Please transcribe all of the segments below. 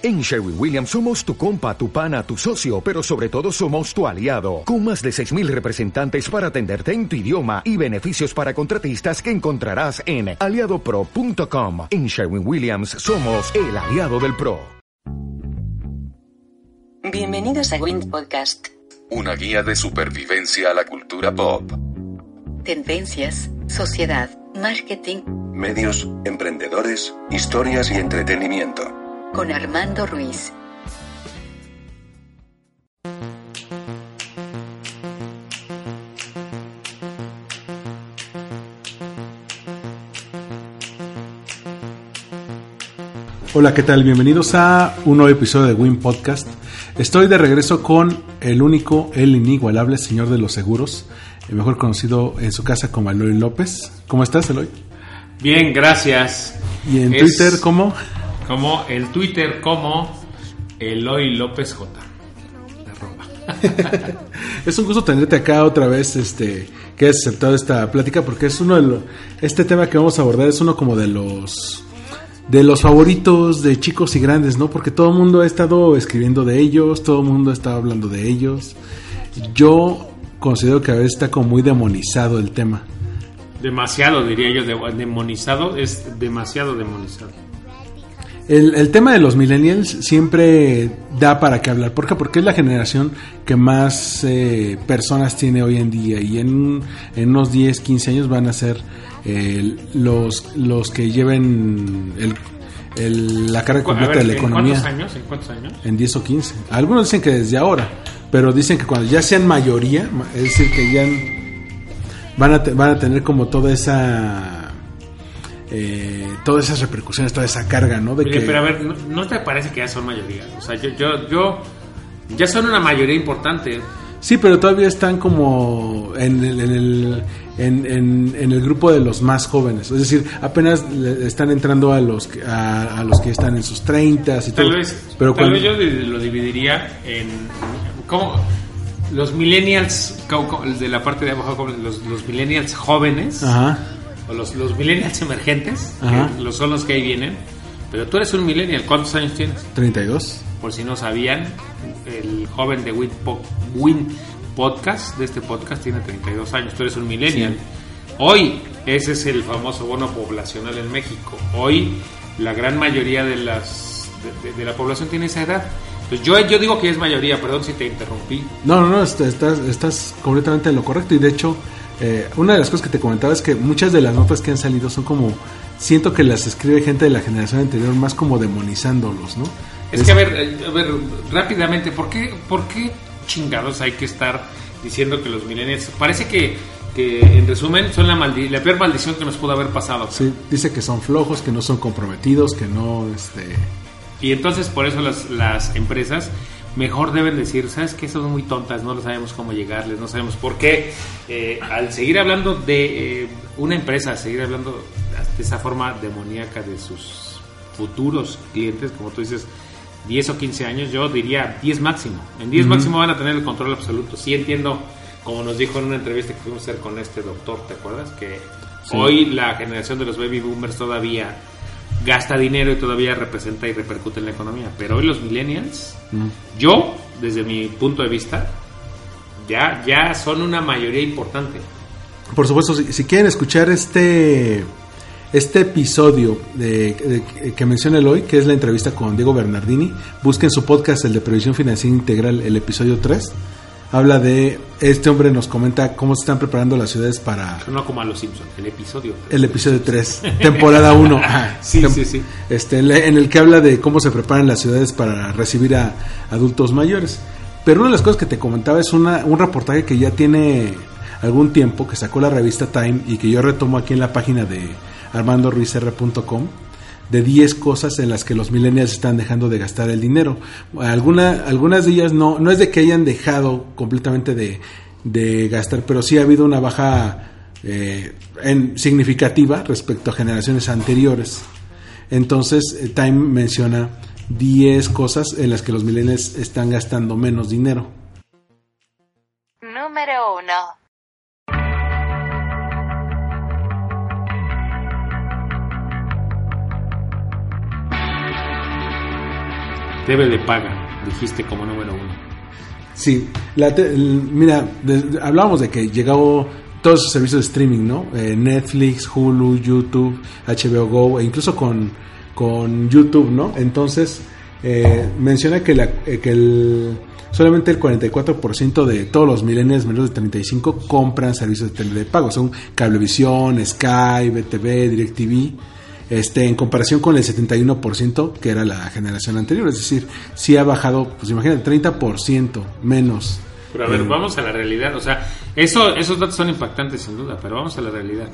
En Sherwin Williams somos tu compa, tu pana, tu socio, pero sobre todo somos tu aliado, con más de 6.000 representantes para atenderte en tu idioma y beneficios para contratistas que encontrarás en aliadopro.com. En Sherwin Williams somos el aliado del PRO. Bienvenidos a Wind Podcast. Una guía de supervivencia a la cultura pop. Tendencias, sociedad, marketing, Medios, emprendedores, historias y entretenimiento. Con Armando Ruiz. Hola, ¿qué tal? Bienvenidos a un nuevo episodio de Win Podcast. Estoy de regreso con el único, el inigualable señor de los seguros, el mejor conocido en su casa como Eloy López. ¿Cómo estás, Eloy? Bien, gracias. Y en Es Twitter, ¿cómo? Como el Twitter como Eloy López J. Arroba. Es un gusto tenerte acá otra vez, este, que has aceptado esta plática, porque es uno de los, este tema que vamos a abordar es uno como de los, de los favoritos de chicos y grandes, ¿no? Porque todo el mundo ha estado escribiendo de ellos, todo el mundo ha estado hablando de ellos. Yo considero que a veces está como muy demonizado el tema. Demasiado, diría yo, de- demonizado. Es demasiado demonizado. El, el tema de los millennials siempre da para qué hablar. ¿Por qué? Porque es la generación que más eh, personas tiene hoy en día y en, en unos 10, 15 años van a ser eh, los, los que lleven el, el- la carga completa ver, de la ¿en economía. cuántos años? ¿En cuántos años? En 10 o 15. Algunos dicen que desde ahora, pero dicen que cuando ya sean mayoría, ma- es decir, que ya van a, te- van a tener como toda esa... eh, todas esas repercusiones, toda esa carga, ¿no? De Oye, que, pero a ver, ¿no, no te parece que ya son mayoría? O sea, yo, yo, yo, ya son una mayoría importante. Sí, pero todavía están como en el, en el, en, en- en el grupo de los más jóvenes. Es decir, apenas le- están entrando a los que, a, a los que están en sus 30 y Tal todo. vez, pero tal cuando- vez yo lo dividiría en. ¿Cómo? Los millennials, de la parte de abajo, los, los millennials jóvenes. Ajá. O los, los millennials emergentes, que los son los que ahí vienen. Pero tú eres un millennial, ¿cuántos años tienes? 32. Por si no sabían, el joven de Win, Po- Win Podcast, de este podcast, tiene 32 años, tú eres un millennial. Hoy, ese es el famoso bono poblacional en México. Hoy, la gran mayoría de, las, de, de- de la población tiene esa edad. Entonces, yo, yo digo que es mayoría, perdón si te interrumpí. No, no, no, est- estás, estás completamente en lo correcto. Y de hecho, eh, una de las cosas que te comentaba es que muchas de las notas que han salido son como. Siento que las escribe gente de la generación anterior más como demonizándolos, ¿no? Es que, a ver, eh, a ver, rápidamente, ¿por qué, ¿por qué chingados hay que estar diciendo que los millennials... Parece que, que en resumen, son la, maldi- la peor maldición que nos pudo haber pasado. Sí, dice que son flojos, que no son comprometidos, que no. este Y entonces, por eso las, las empresas mejor deben decir, ¿sabes qué? Son muy tontas, no lo sabemos cómo llegarles, no sabemos por qué. Eh, al seguir hablando de eh, una empresa, seguir hablando de esa forma demoníaca de sus futuros clientes, como tú dices, 10 o 15 años, yo diría 10 máximo. En 10 máximo van a tener el control absoluto. Sí entiendo, como nos dijo en una entrevista que fuimos a hacer con este doctor, ¿te acuerdas? Que Sí. hoy la generación de los baby boomers todavía gasta dinero y todavía representa y repercute en la economía. Pero hoy los millennials, yo, desde mi punto de vista, ya, ya son una mayoría importante. Por supuesto, si, si quieren escuchar este este episodio de, de- que menciona hoy, que es la entrevista con Diego Bernardini, busquen su podcast, el de Previsión Financiera Integral, el episodio 3. Habla de, este hombre nos comenta cómo se están preparando las ciudades para No como a los Simpsons, el episodio. el episodio 3, temporada 1. Sí, sí, sí. Este, en el que habla de cómo se preparan las ciudades para recibir a adultos mayores. Pero una de las cosas que te comentaba es una, un reportaje que ya tiene algún tiempo, que sacó la revista Time y que yo retomo aquí en la página de armandoruizr.com, de 10 cosas en las que los millennials están dejando de gastar el dinero. Alguna, algunas de ellas no, no es de que hayan dejado completamente de, de gastar, pero sí ha habido una baja eh, significativa respecto a generaciones anteriores. Entonces, eh, Time menciona 10 cosas en las que los millennials están gastando menos dinero. Número 1. TV de paga, dijiste como número uno. Sí, la te- mira, hablábamos de que llegó todos esos servicios de streaming, ¿no? Eh, Netflix, Hulu, YouTube, HBO Go, e incluso con, con YouTube, ¿no? Entonces, eh, menciona que, la, eh, que el, solamente el 44% de todos los millennials menores de 35 compran servicios de tele de pago. Son Cablevisión, Sky, BTV, DirecTV. Este, en comparación con el 71% que era la generación anterior, es decir, sí ha bajado, pues imagínate, 30% menos. Pero a ver, Eh, vamos a la realidad. O sea, eso, esos datos son impactantes sin duda, pero vamos a la realidad.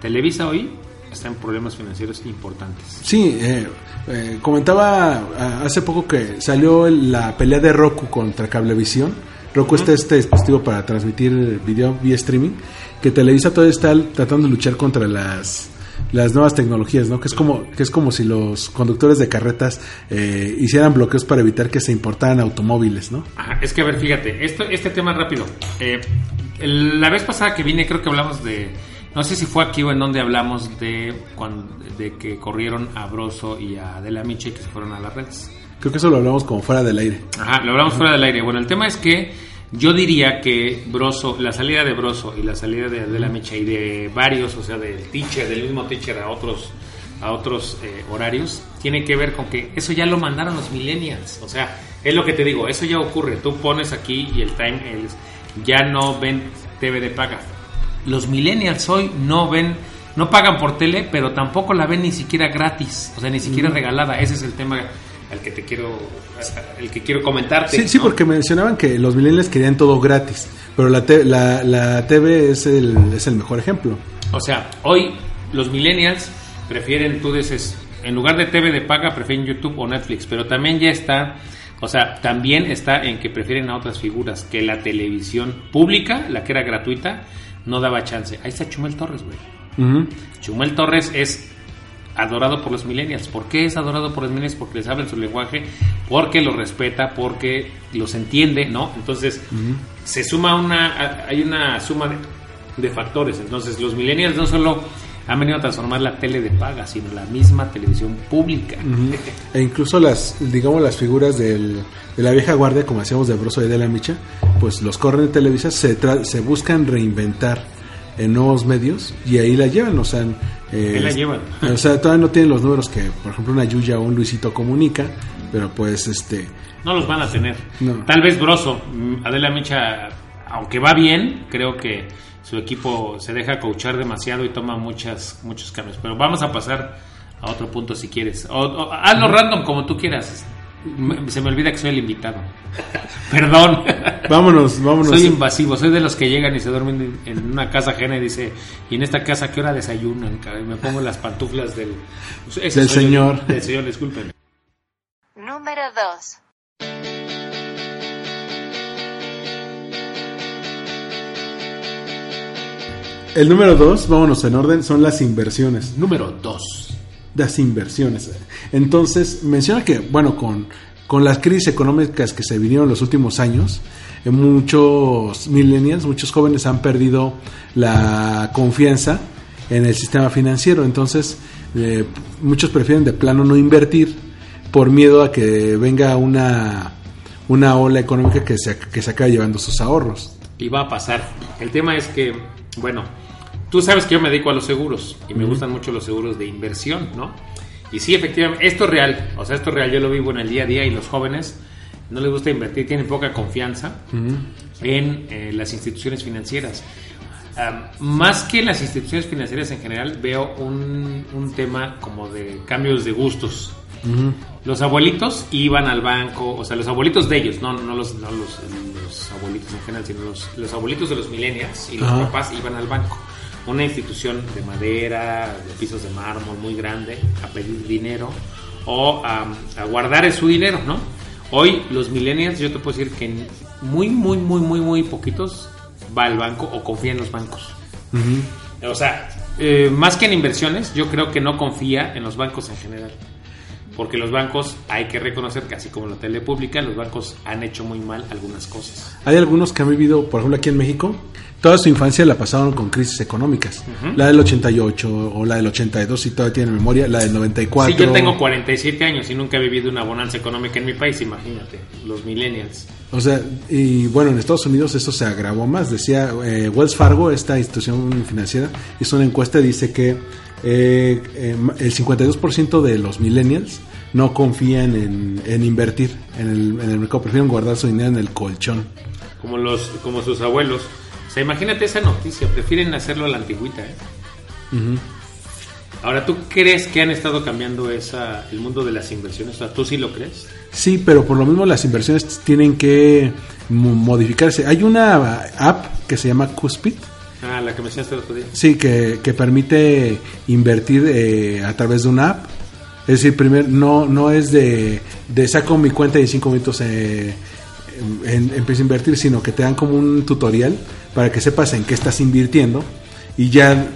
Televisa hoy está en problemas financieros importantes. Sí, eh, eh, comentaba ah, hace poco que salió la pelea de Roku contra Cablevisión. Roku está este dispositivo para transmitir video vía streaming, que Televisa todavía está tratando de luchar contra las las nuevas tecnologías, ¿no? Que es como que es como si los conductores de carretas eh, hicieran bloqueos para evitar que se importaran automóviles, ¿no? Ajá, es que a ver, fíjate, esto, este tema rápido. Eh, la vez pasada que vine creo que hablamos de, no sé si fue aquí o en donde hablamos de, cuando, de que corrieron a Broso y a Adela Miche que se fueron a las redes. Creo que eso lo hablamos como fuera del aire. Ajá, lo hablamos fuera del aire. Bueno, el tema es que yo diría que Broso, la salida de Broso y la salida de Adela Micha y de varios, o sea, del teacher, del mismo teacher a otros a otros eh, horarios, tiene que ver con que eso ya lo mandaron los millennials. O sea, es lo que te digo, eso ya ocurre. Tú pones aquí y el time es, ya no ven TV de paga. Los millennials hoy no ven, no pagan por tele, pero tampoco la ven ni siquiera gratis, o sea, ni siquiera regalada. Ese es el tema al que te quiero, el que quiero comentarte. Sí, sí, porque mencionaban que los millennials querían todo gratis, pero la, te- la, la TV es el, es el mejor ejemplo. O sea, hoy los millennials prefieren, tú dices, en lugar de TV de paga, prefieren YouTube o Netflix, pero también ya está, o sea, también está en que prefieren a otras figuras, que la televisión pública, la que era gratuita, no daba chance. Ahí está Chumel Torres, güey. Chumel Torres es adorado por los millennials. ¿Por qué es adorado por los millennials? Porque les hablan su lenguaje, porque los respeta, porque los entiende, ¿no? Entonces, se suma una, hay una suma de, de factores. Entonces, los millennials no solo han venido a transformar la tele de paga, sino la misma televisión pública. E incluso las, digamos, las figuras del- de la vieja guardia, como decíamos de Broso y de la Micha, pues los corren de Televisa, se, tra- se buscan reinventar en nuevos medios y ahí la llevan, o sea, eh, la llevan. O sea, todavía no tienen los números que, por ejemplo, una Yuya o un Luisito comunica, pero pues este No los van a tener. No. Tal vez Broso, mm, Adela Micha, aunque va bien, creo que su equipo se deja coachar demasiado y toma muchas, muchos cambios. Pero vamos a pasar a otro punto si quieres. O, o- hazlo random como tú quieras. Se me olvida que soy el invitado. Perdón. Vámonos, vámonos. Soy invasivo, soy de los que llegan y se duermen en una casa ajena y dice, ¿y en esta casa qué hora desayunan? caray?" Y me pongo las pantuflas del, ese Del señor. Del señor, disculpen. Número 2. El número dos, vámonos en orden, son las inversiones. Número 2. las inversiones. Entonces, menciona que, bueno, con, con las crisis económicas que se vinieron los últimos años, eh, muchos millennials, muchos jóvenes han perdido la confianza en el sistema financiero. Entonces, eh, muchos prefieren de plano no invertir por miedo a que venga una, una ola económica que se, que se acabe llevando sus ahorros. Y va a pasar. El tema es que, bueno, tú sabes que yo me dedico a los seguros y me gustan mucho los seguros de inversión, ¿no? Y sí, efectivamente, esto es real. O sea, esto es real. Yo lo vivo en el día a día y los jóvenes no les gusta invertir, tienen poca confianza en eh, las instituciones financieras. Ah, más que las instituciones financieras en general, veo un, un tema como de cambios de gustos. Los abuelitos iban al banco, o sea, los abuelitos de ellos, no, no, los, no los, los abuelitos en general, sino los, los abuelitos de los millennials y los papás iban al banco. Una institución de madera, de pisos de mármol muy grande, a pedir dinero o a, a guardar su dinero, ¿no? Hoy los millennials, yo te puedo decir que muy, muy, muy, muy, muy poquitos va al banco o confía en los bancos. O sea, eh, más que en inversiones, yo creo que no confía en los bancos en general. Porque los bancos, hay que reconocer que así como la tele pública, los bancos han hecho muy mal algunas cosas. Hay algunos que han vivido, por ejemplo, aquí en México, toda su infancia la pasaron con crisis económicas. La del 88 o la del 82, si todavía tienen memoria, la del 94. Sí, yo tengo 47 años y nunca he vivido una bonanza económica en mi país, imagínate, los millennials. O sea, y bueno, en Estados Unidos eso se agravó más. Decía eh, Wells Fargo, esta institución financiera, hizo una encuesta y dice que eh, eh, el 52% de los millennials no confían en, en invertir en el, en el mercado, prefieren guardar su dinero en el colchón. Como, los, como sus abuelos. O sea, imagínate esa noticia, prefieren hacerlo a la antigüita, ¿eh? Ahora, ¿tú crees que han estado cambiando esa, el mundo de las inversiones? O sea, ¿tú sí lo crees? Sí, pero por lo mismo las inversiones tienen que mo- modificarse. Hay una app que se llama Cuspid. Ah, la que me enseñaste el otro día. Sí, que, que permite invertir eh, a través de una app. Es decir, primer, no, no es de, de saco mi cuenta y en cinco minutos eh, en- empiezo a invertir, sino que te dan como un tutorial para que sepas en qué estás invirtiendo y ya,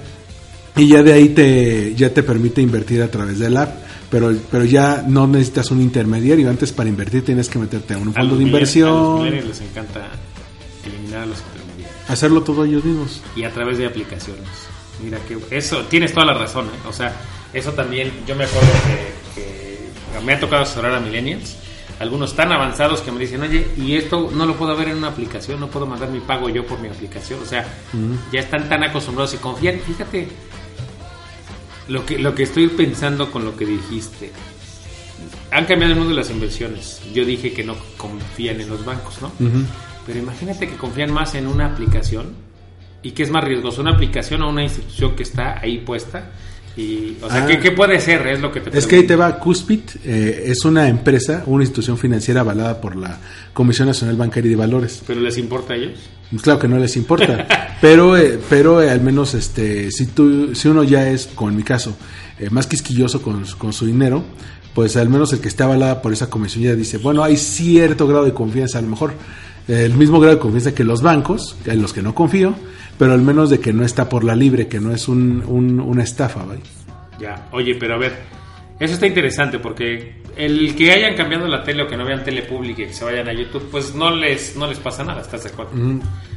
y ya de ahí te, ya te permite invertir a través de la app. Pero, pero ya no necesitas un intermediario. Antes para invertir tienes que meterte a un fondo de millennials- A los inversión, les encanta eliminar a los intermediarios. hacerlo todo ellos mismos. y a través de aplicaciones. Mira que eso, tienes toda la razón, ¿eh? o sea, eso también, yo me acuerdo que, que me ha tocado asesorar a millennials, algunos tan avanzados que me dicen, oye, y esto no lo puedo ver en una aplicación, no puedo mandar mi pago yo por mi aplicación, o sea, ya están tan acostumbrados y confían, fíjate, lo que, lo que estoy pensando con lo que dijiste, han cambiado el mundo de las inversiones, yo dije que no confían en los bancos, ¿no? Pero imagínate que confían más en una aplicación y que es más riesgoso, una aplicación o una institución que está ahí puesta. Y, o sea, Ah. ¿qué, qué puede ser? Es lo que te Es que ahí te pregunto. va, Cuspid eh, es una empresa, una institución financiera avalada por la Comisión Nacional Bancaria y de Valores. ¿Pero les importa a ellos? Pues Claro que no les importa, pero eh, pero eh, al menos este si tú si uno ya es, como en mi caso, eh, más quisquilloso con, con su dinero, pues al menos el que está avalada por esa comisión ya dice, bueno, hay cierto grado de confianza, a lo mejor el mismo grado de confianza que los bancos, en los que no confío, pero al menos de que no está por la libre, que no es un, un- una estafa, ¿vale? Ya, oye, pero a ver, eso está interesante porque el que hayan cambiado la tele o que no vean tele pública y que se vayan a YouTube, pues no les, no les pasa nada, ¿estás de acuerdo?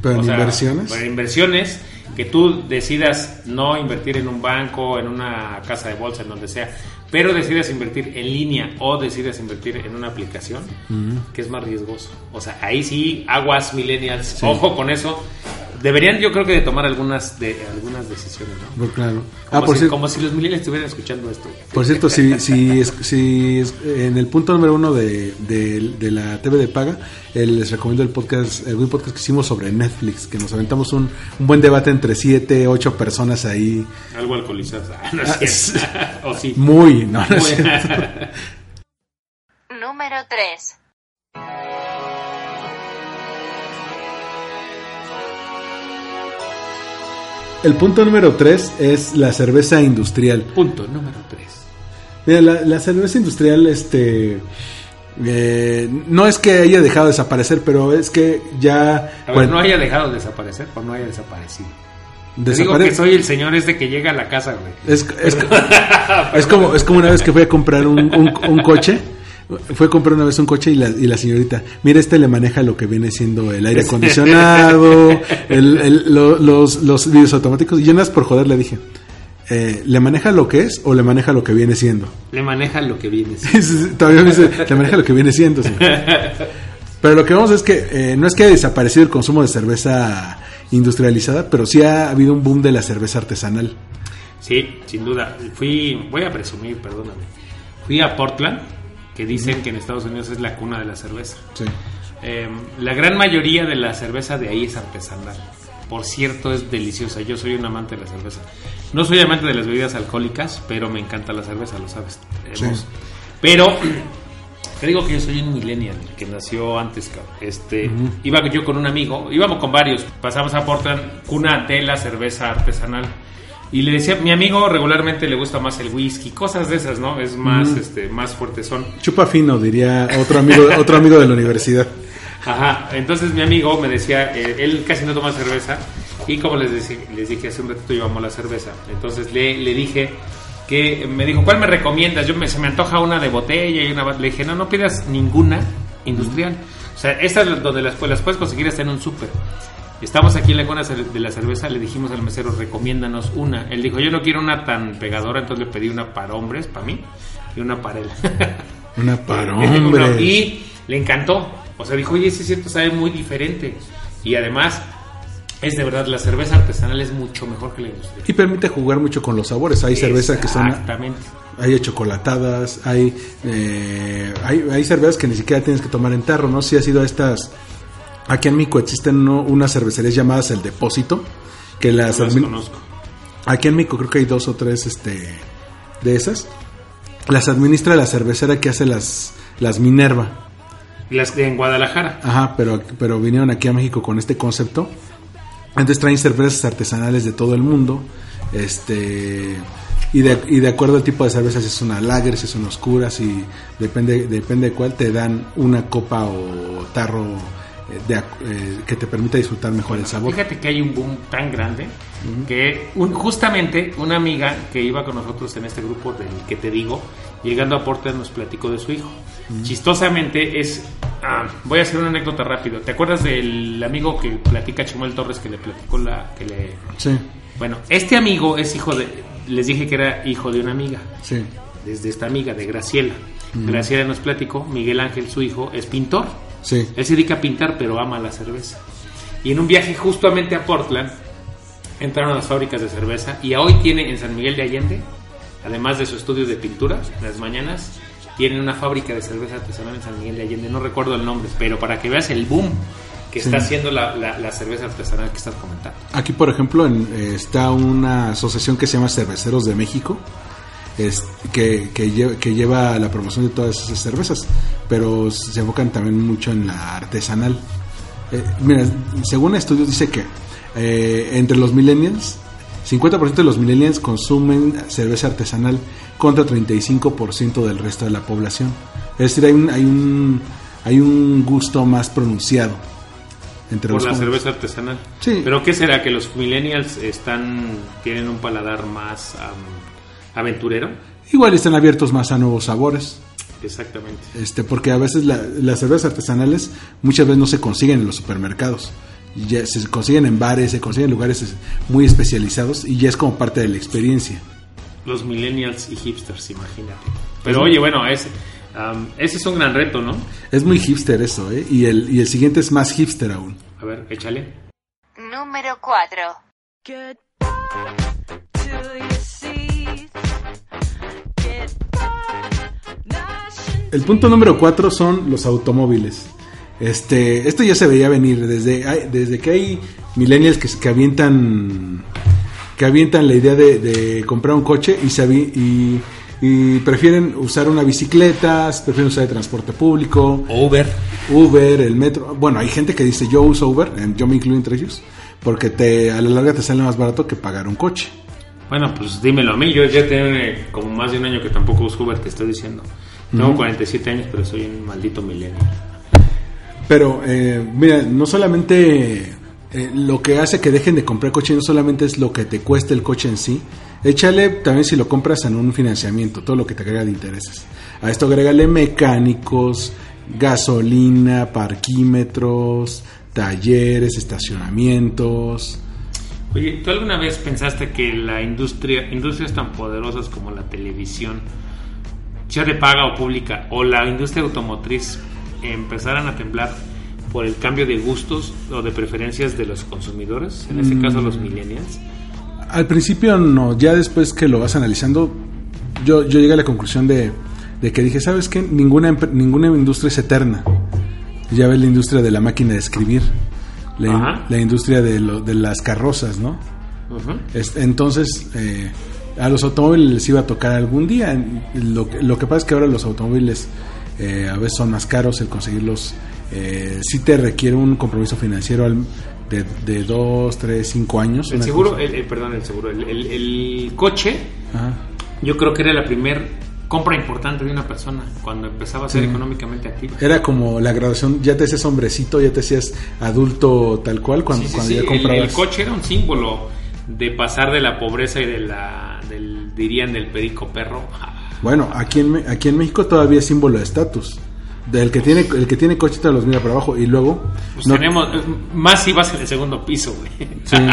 Pero en inversiones. Pero en inversiones, que tú decidas no invertir en un banco, en una casa de bolsa, en donde sea, pero decidas invertir en línea o decidas invertir en una aplicación, que es más riesgoso. O sea, ahí sí, aguas millennials, ojo con eso. Deberían, yo creo que de tomar algunas de algunas decisiones, ¿no? Pues claro. Como, Ah, por si, cierto, como si los millennials estuvieran escuchando esto. Por cierto, si, si, es- si es- en el punto número uno de, de- de la TV de paga, eh, les recomiendo el podcast, el buen podcast que hicimos sobre Netflix, que nos aventamos un, un buen debate entre siete, ocho personas ahí. Algo alcoholizadas. Ah, no es Ah, o sí. Muy, no, no es. Número 3. El punto número tres es la cerveza industrial. Punto número 3. Mira, la, la cerveza industrial, este, eh, no es que haya dejado de desaparecer, pero es que ya A ver, bueno, no haya dejado de desaparecer o no haya desaparecido. Te digo que soy el señor este que llega a la casa, güey. Es, es, es como, es como una vez que fui a comprar un, un- un coche. Fue a comprar una vez un coche y la, y la señorita, mira, este le maneja lo que viene siendo el aire acondicionado, el- el- lo- los, los videos automáticos. Y yo nada más por joder le dije, eh, ¿le maneja lo que es o le maneja lo que viene siendo? Le maneja lo que viene. sí, Todavía me dice, le maneja lo que viene siendo. señor". Pero lo que vemos es que eh, no es que haya desaparecido el consumo de cerveza industrializada, pero sí ha habido un boom de la cerveza artesanal. Sí, sin duda. Fui, voy a presumir, perdóname. Fui a Portland, que dicen que en Estados Unidos es la cuna de la cerveza. Sí. Eh, la gran mayoría de la cerveza de ahí es artesanal. Por cierto, es deliciosa. Yo soy un amante de la cerveza. No soy amante de las bebidas alcohólicas, pero me encanta la cerveza, lo sabes. Sí. Hemos- Pero te digo que yo soy un millennial que nació antes. Este, Iba yo con un amigo, íbamos con varios. Pasamos a Portland, cuna de la cerveza artesanal. Y le decía, mi amigo regularmente le gusta más el whisky, cosas de esas, ¿no? Es más, este, más fuerte son. Chupa fino, diría otro amigo, otro amigo de la universidad. Ajá, entonces mi amigo me decía, eh, él casi no toma cerveza y como les, deci- les dije hace un ratito amo la cerveza, entonces le, le dije, que me dijo, ¿cuál me recomiendas? Yo me, se me antoja una de botella y una... Le dije, no, no pidas ninguna industrial. O sea, estas donde las, pues, las puedes conseguir hasta en un súper. Estamos aquí en la cuna de la cerveza, le dijimos al mesero, recomiéndanos una. Él dijo, yo no quiero una tan pegadora, entonces le pedí una para hombres, para mí, y una para él. Una para hombres. y le encantó. O sea, dijo, oye, sí es cierto, sabe muy diferente. Y además, es de verdad, la cerveza artesanal es mucho mejor que la industrial. Y permite jugar mucho con los sabores. Hay cervezas que son... Exactamente. Hay chocolatadas, hay, eh, hay, hay cervezas que ni siquiera tienes que tomar en tarro, ¿no? Si ha sido estas... Aquí en México existen unas cervecerías llamadas El Depósito, que las... No las admi- conozco. Aquí en México creo que hay dos o tres este, de esas. Las administra la cervecera que hace las, las Minerva. Y las de en Guadalajara. Ajá, pero, pero vinieron aquí a México con este concepto. Entonces traen cervezas artesanales de todo el mundo. Este y de, y de acuerdo al tipo de cerveza, si es una lager, si son oscuras, y depende, depende de cuál, te dan una copa o tarro de eh, que te permita disfrutar mejor el sabor. Fíjate que hay un boom tan grande que un- justamente una amiga que iba con nosotros en este grupo del que te digo, llegando a Porter nos platicó de su hijo. Chistosamente es, ah, voy a hacer una anécdota rápido. ¿Te acuerdas del amigo que platica Chumuel Torres que le platicó la que le Sí, bueno, este amigo es hijo de les dije que era hijo de una amiga. sí. Desde esta amiga de Graciela. Graciela nos platicó, Miguel Ángel, su hijo, es pintor. Sí. Él se dedica a pintar, pero ama la cerveza. Y en un viaje justamente a Portland, entraron a las fábricas de cerveza y hoy tiene en San Miguel de Allende, además de su estudio de pintura, en las mañanas, tienen una fábrica de cerveza artesanal en San Miguel de Allende. No recuerdo el nombre, pero para que veas el boom que Sí. está haciendo la, la- la cerveza artesanal que estás comentando. Aquí, por ejemplo, en- eh, está una asociación que se llama Cerveceros de México, es, que, que, lle- que lleva la promoción de todas esas cervezas, pero se enfocan también mucho en la artesanal. Eh, mira, según estudios dice que eh, entre los millennials, 50% de los millennials consumen cerveza artesanal contra 35% del resto de la población. Es decir, hay un, hay un, hay un gusto más pronunciado entre Por los la jóvenes. cerveza artesanal. Sí. Pero ¿qué será? ¿Que los millennials están tienen un paladar más am, aventurero? Igual están abiertos más a nuevos sabores. Exactamente. Este, porque a veces la- las cervezas artesanales muchas veces no se consiguen en los supermercados. Ya se consiguen en bares, se consiguen en lugares es- muy especializados y ya es como parte de la experiencia. Los millennials y hipsters, imagínate. Pero oye, bueno, ese, am, ese es un gran reto, ¿no? Es muy hipster eso, ¿eh? Y el, y el siguiente es más hipster aún. A ver, échale. Número 4. El punto número cuatro son los automóviles. Este, esto ya se veía venir desde, desde que hay millennials que, que avientan que avientan la idea de, de comprar un coche y, se avi- y, y prefieren usar una bicicleta, prefieren usar el transporte público, Uber. Uber, el metro. Bueno, hay gente que dice yo uso Uber, yo me incluyo entre ellos, porque te, a la larga te sale más barato que pagar un coche. Bueno, pues dímelo a mí. Yo ya tengo como más de un año que tampoco uso Uber, te estoy diciendo. Tengo 47 años, pero soy un maldito millennial. Pero, eh, mira, no solamente eh, lo que hace que dejen de comprar coche, no solamente es lo que te cuesta el coche en sí. Échale también si lo compras en un financiamiento, todo lo que te agrega de intereses. A esto agrégale mecánicos, gasolina, parquímetros, talleres, estacionamientos. Oye, ¿tú alguna vez pensaste que la industria, industrias tan poderosas como la televisión, de paga o pública, o la industria automotriz, empezaran a temblar por el cambio de gustos o de preferencias de los consumidores, en este caso los millennials? Al principio no, ya después que lo vas analizando, yo, yo llegué a la conclusión de, de que dije, ¿sabes qué? Ninguna, ninguna industria es eterna. Ya ves la industria de la máquina de escribir, la, la industria de, lo- de las carrozas, ¿no? Ujú. Es- entonces, eh, a los automóviles les iba a tocar algún día. Lo, que- lo que pasa es que ahora los automóviles eh, a veces son más caros, el conseguirlos eh, sí te requiere un compromiso financiero al- de, de dos, tres, cinco años. El seguro, el, el- perdón, el seguro, el, coche, Ajá. yo creo que era la primer compra importante de una persona cuando empezaba a ser Sí. económicamente activa. Era como la graduación, ya te hacías hombrecito, ya te hacías adulto tal cual cuando, Sí, sí, cuando sí, ya comprabas. El, coche era un símbolo de pasar de la pobreza y de la, del dirían del perico perro. Bueno, aquí en, aquí en México todavía es símbolo de estatus. Del que tiene el que tiene coche te los mira para abajo y luego Pues no- tenemos, más si vas en el segundo piso, güey. Sí.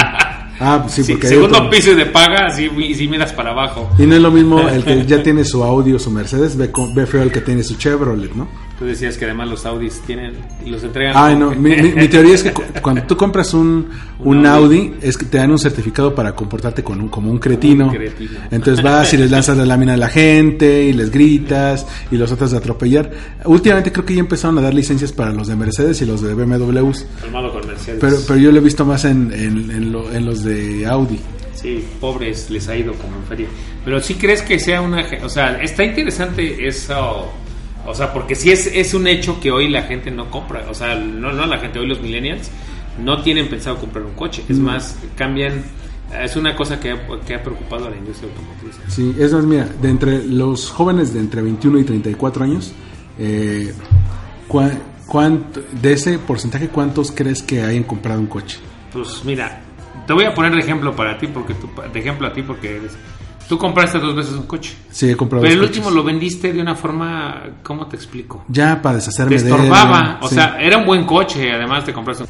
Ah, pues sí, Sí, porque segundo otro- piso y de paga, si, si miras para abajo. Y no es lo mismo el que ya tiene su Audi o su Mercedes, ve, ve feo el que tiene su Chevrolet, ¿no? Tú decías que además los Audis tienen, los entregan. Ay, no, mi, mi- mi teoría es que cu- cuando tú compras un, un Un Audi, Audi. es que te dan un certificado para comportarte con un, como un cretino. Un cretino. Entonces vas y les lanzas la lámina a la gente y les gritas y los tratas de atropellar. Últimamente creo que ya empezaron a dar licencias para los de Mercedes y los de BMWs, Calmado con Mercedes. pero, pero yo lo he visto más en, en, en lo- en los de Audi. Sí, pobres les ha ido como en feria. Pero sí crees que sea una... O sea, está interesante eso... O sea, porque sí es, es un hecho que hoy la gente no compra. O sea, no, no la gente, hoy los millennials no tienen pensado comprar un coche. Es más, cambian... Es una cosa que ha, que ha preocupado a la industria automotriz. Sí, es más, mira, de entre los jóvenes de entre 21 y 34 años, eh, cuánto- de ese porcentaje, ¿cuántos crees que hayan comprado un coche? Pues mira, te voy a poner de ejemplo para ti, porque tú, de ejemplo a ti, porque eres, tú compraste dos veces un coche. Sí, he comprado Pero el último lo vendiste de una forma, ¿cómo te explico? Ya para deshacerme te de él. estorbaba. O sí. sea, era un buen coche, además te compraste un...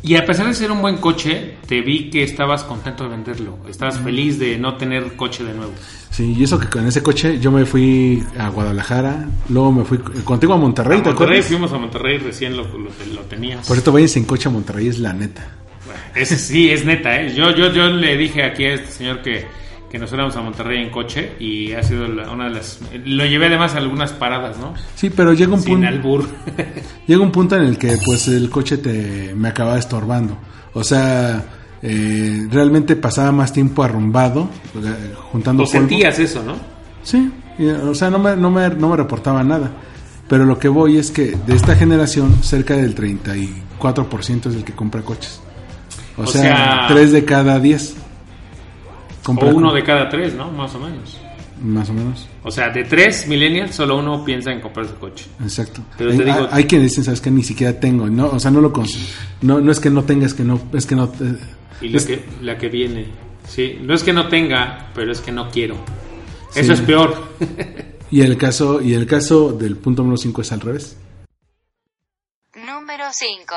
Y a pesar de ser un buen coche, te vi que estabas contento de venderlo. Estabas feliz de no tener coche de nuevo. Sí, y eso que con ese coche yo me fui a Guadalajara, luego me fui contigo a Monterrey, A ¿te Monterrey, fuimos a Monterrey, recién lo, lo, lo tenías. Por cierto, váyanse en coche a Monterrey, es la neta. Ese sí, es neta, ¿eh? Yo, yo, yo le dije aquí a este señor que, que nos fuéramos a Monterrey en coche y ha sido una de las... Lo llevé además a algunas paradas, ¿no? Sí, pero llega un punto albur. llega un punto en el que pues el coche te me acababa estorbando. O sea, eh, realmente pasaba más tiempo arrumbado, juntando polvo. sentías eso, ¿no? Sí, o sea, no me, no, me, no me reportaba nada. Pero lo que voy es que de esta generación, cerca del 34% es el que compra coches. O, O sea, sea- 3 de cada 10. O compra uno de cada tres, ¿no? Más o menos. Más o menos. O sea, de tres millennials, solo uno piensa en comprar su coche. Exacto. Pero hay, te digo- hay quienes dicen, ¿sabes que Ni siquiera tengo. No, o sea, no lo cons no, no es que no tengas, que no, es que no. eh, Y la es- que, la que viene. Sí, no es que no tenga, pero es que no quiero. Eso es peor. Y el caso, y el caso del punto número 5 es al revés. Número 5.